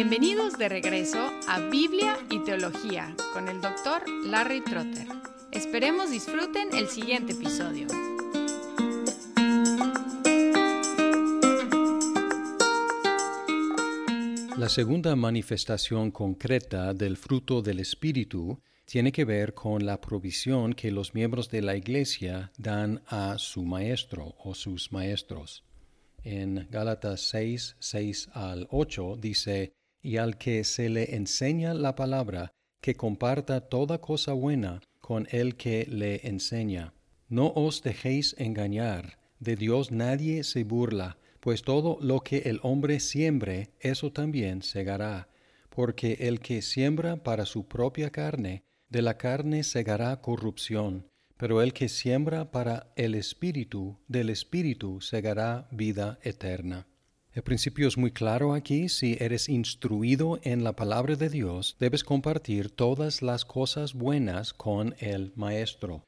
Bienvenidos de regreso a Biblia y Teología con el doctor Larry Trotter. Esperemos disfruten el siguiente episodio. La segunda manifestación concreta del fruto del Espíritu tiene que ver con la provisión que los miembros de la Iglesia dan a su maestro o sus maestros. En Gálatas 6, 6 al 8 dice, y al que se le enseña la palabra, que comparta toda cosa buena con el que le enseña. No os dejéis engañar, de Dios nadie se burla, pues todo lo que el hombre siembre, eso también segará, porque el que siembra para su propia carne, de la carne segará corrupción, pero el que siembra para el Espíritu, del Espíritu segará vida eterna. El principio es muy claro aquí, si eres instruido en la palabra de Dios, debes compartir todas las cosas buenas con el Maestro.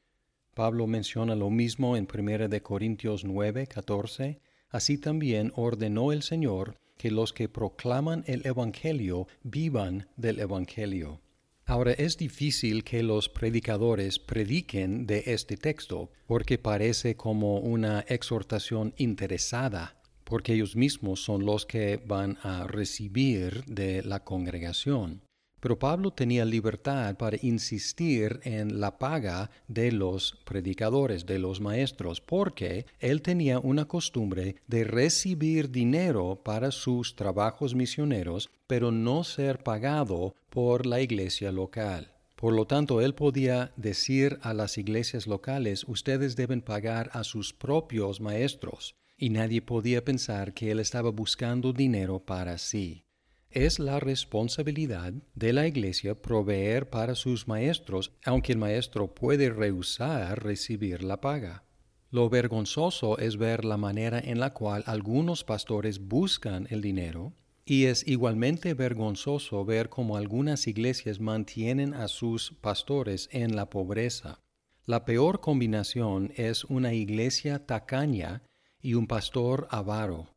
Pablo menciona lo mismo en 1 Corintios 9, 14. Así también ordenó el Señor que los que proclaman el Evangelio vivan del Evangelio. Ahora es difícil que los predicadores prediquen de este texto porque parece como una exhortación interesada porque ellos mismos son los que van a recibir de la congregación. Pero Pablo tenía libertad para insistir en la paga de los predicadores, de los maestros, porque él tenía una costumbre de recibir dinero para sus trabajos misioneros, pero no ser pagado por la iglesia local. Por lo tanto, él podía decir a las iglesias locales, ustedes deben pagar a sus propios maestros y nadie podía pensar que él estaba buscando dinero para sí. Es la responsabilidad de la Iglesia proveer para sus maestros, aunque el maestro puede rehusar recibir la paga. Lo vergonzoso es ver la manera en la cual algunos pastores buscan el dinero, y es igualmente vergonzoso ver cómo algunas iglesias mantienen a sus pastores en la pobreza. La peor combinación es una iglesia tacaña y un pastor avaro.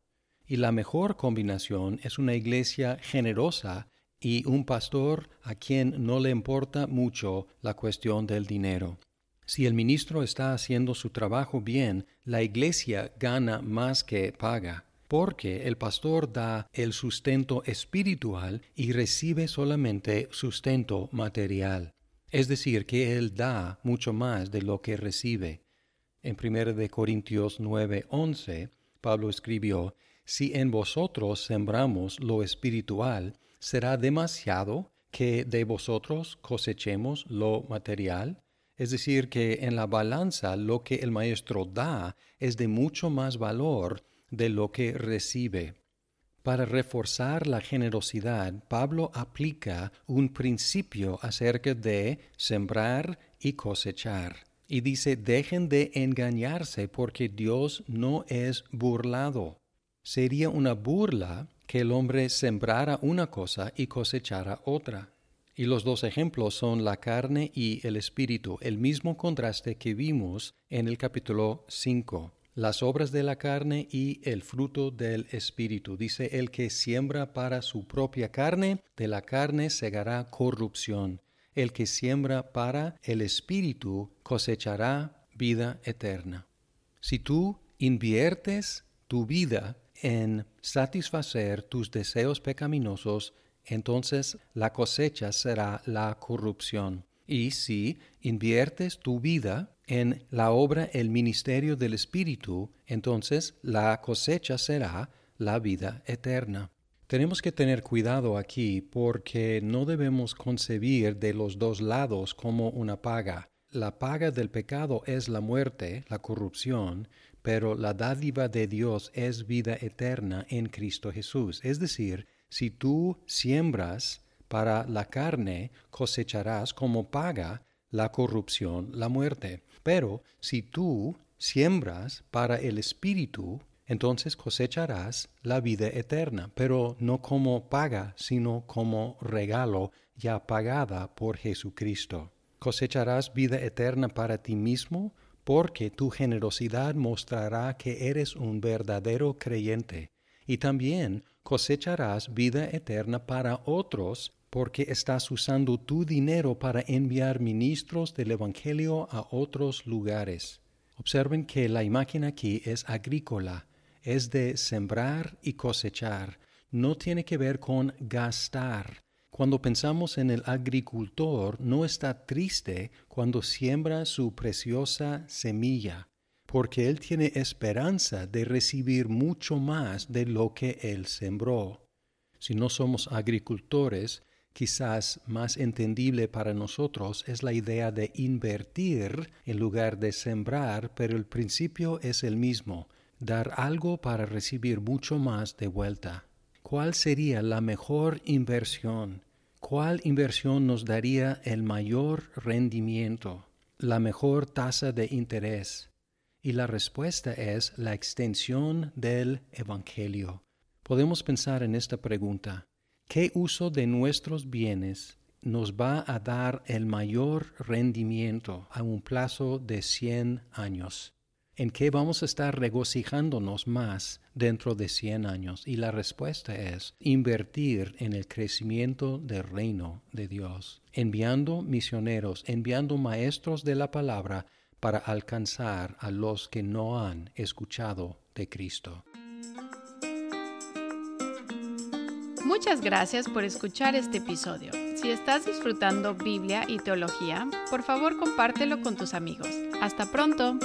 Y la mejor combinación es una iglesia generosa y un pastor a quien no le importa mucho la cuestión del dinero. Si el ministro está haciendo su trabajo bien, la iglesia gana más que paga, porque el pastor da el sustento espiritual y recibe solamente sustento material. Es decir, que él da mucho más de lo que recibe. En 1 Corintios 9:11, Pablo escribió, Si en vosotros sembramos lo espiritual, ¿será demasiado que de vosotros cosechemos lo material? Es decir, que en la balanza lo que el maestro da es de mucho más valor de lo que recibe. Para reforzar la generosidad, Pablo aplica un principio acerca de sembrar y cosechar. Y dice, dejen de engañarse porque Dios no es burlado. Sería una burla que el hombre sembrara una cosa y cosechara otra. Y los dos ejemplos son la carne y el espíritu, el mismo contraste que vimos en el capítulo 5. Las obras de la carne y el fruto del espíritu. Dice, el que siembra para su propia carne, de la carne segará corrupción el que siembra para el Espíritu cosechará vida eterna. Si tú inviertes tu vida en satisfacer tus deseos pecaminosos, entonces la cosecha será la corrupción. Y si inviertes tu vida en la obra, el ministerio del Espíritu, entonces la cosecha será la vida eterna. Tenemos que tener cuidado aquí porque no debemos concebir de los dos lados como una paga. La paga del pecado es la muerte, la corrupción, pero la dádiva de Dios es vida eterna en Cristo Jesús. Es decir, si tú siembras para la carne, cosecharás como paga la corrupción, la muerte. Pero si tú siembras para el Espíritu, entonces cosecharás la vida eterna, pero no como paga, sino como regalo ya pagada por Jesucristo. Cosecharás vida eterna para ti mismo, porque tu generosidad mostrará que eres un verdadero creyente, y también cosecharás vida eterna para otros porque estás usando tu dinero para enviar ministros del Evangelio a otros lugares. Observen que la imagen aquí es agrícola, es de sembrar y cosechar, no tiene que ver con gastar. Cuando pensamos en el agricultor, no está triste cuando siembra su preciosa semilla, porque él tiene esperanza de recibir mucho más de lo que él sembró. Si no somos agricultores, quizás más entendible para nosotros es la idea de invertir en lugar de sembrar, pero el principio es el mismo, dar algo para recibir mucho más de vuelta. ¿Cuál sería la mejor inversión? ¿Cuál inversión nos daría el mayor rendimiento, la mejor tasa de interés? Y la respuesta es la extensión del Evangelio. Podemos pensar en esta pregunta. ¿Qué uso de nuestros bienes nos va a dar el mayor rendimiento a un plazo de 100 años? ¿En qué vamos a estar regocijándonos más dentro de 100 años? Y la respuesta es invertir en el crecimiento del reino de Dios, enviando misioneros, enviando maestros de la palabra para alcanzar a los que no han escuchado de Cristo. Muchas gracias por escuchar este episodio. Si estás disfrutando Biblia y teología, por favor compártelo con tus amigos. Hasta pronto.